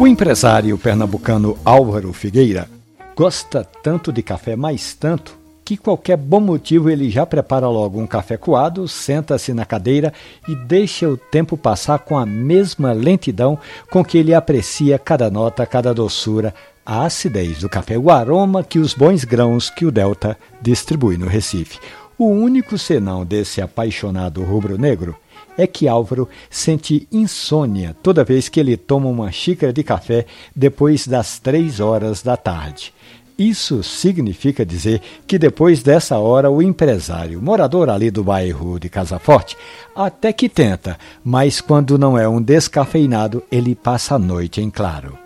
O empresário pernambucano Álvaro Figueira gosta tanto de café, mais tanto, que qualquer bom motivo ele já prepara logo um café coado, senta-se na cadeira e deixa o tempo passar com a mesma lentidão com que ele aprecia cada nota, cada doçura, a acidez do café, o aroma que os bons grãos que o Delta distribui no Recife. O único senão desse apaixonado rubro-negro é que Álvaro sente insônia toda vez que ele toma uma xícara de café depois das três horas da tarde. Isso significa dizer que depois dessa hora o empresário, morador ali do bairro de Casa Forte, até que tenta, mas quando não é um descafeinado, ele passa a noite em claro.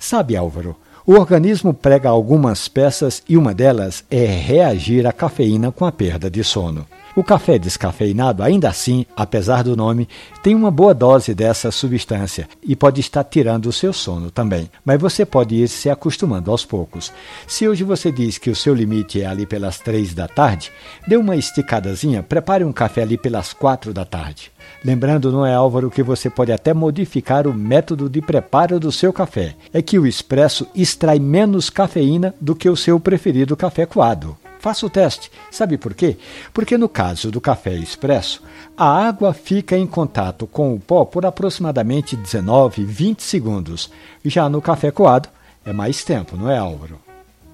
Sabe, Álvaro, o organismo prega algumas peças e uma delas é reagir à cafeína com a perda de sono. O café descafeinado, ainda assim, apesar do nome, tem uma boa dose dessa substância e pode estar tirando o seu sono também. Mas você pode ir se acostumando aos poucos. Se hoje você diz que o seu limite é ali pelas três da tarde, dê uma esticadazinha, prepare um café ali pelas quatro da tarde. Lembrando, não é Álvaro, que você pode até modificar o método de preparo do seu café. É que o expresso extrai menos cafeína do que o seu preferido café coado. Faça o teste. Sabe por quê? Porque no caso do café expresso, a água fica em contato com o pó por aproximadamente 19, 20 segundos. Já no café coado, é mais tempo, não é, Álvaro?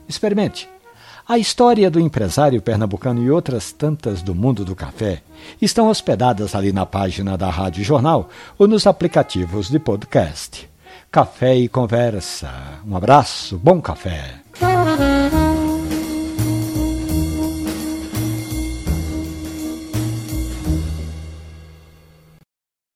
Experimente. A história do empresário pernambucano e outras tantas do mundo do café estão hospedadas ali na página da Rádio Jornal ou nos aplicativos de podcast. Café e conversa. Um abraço, bom café.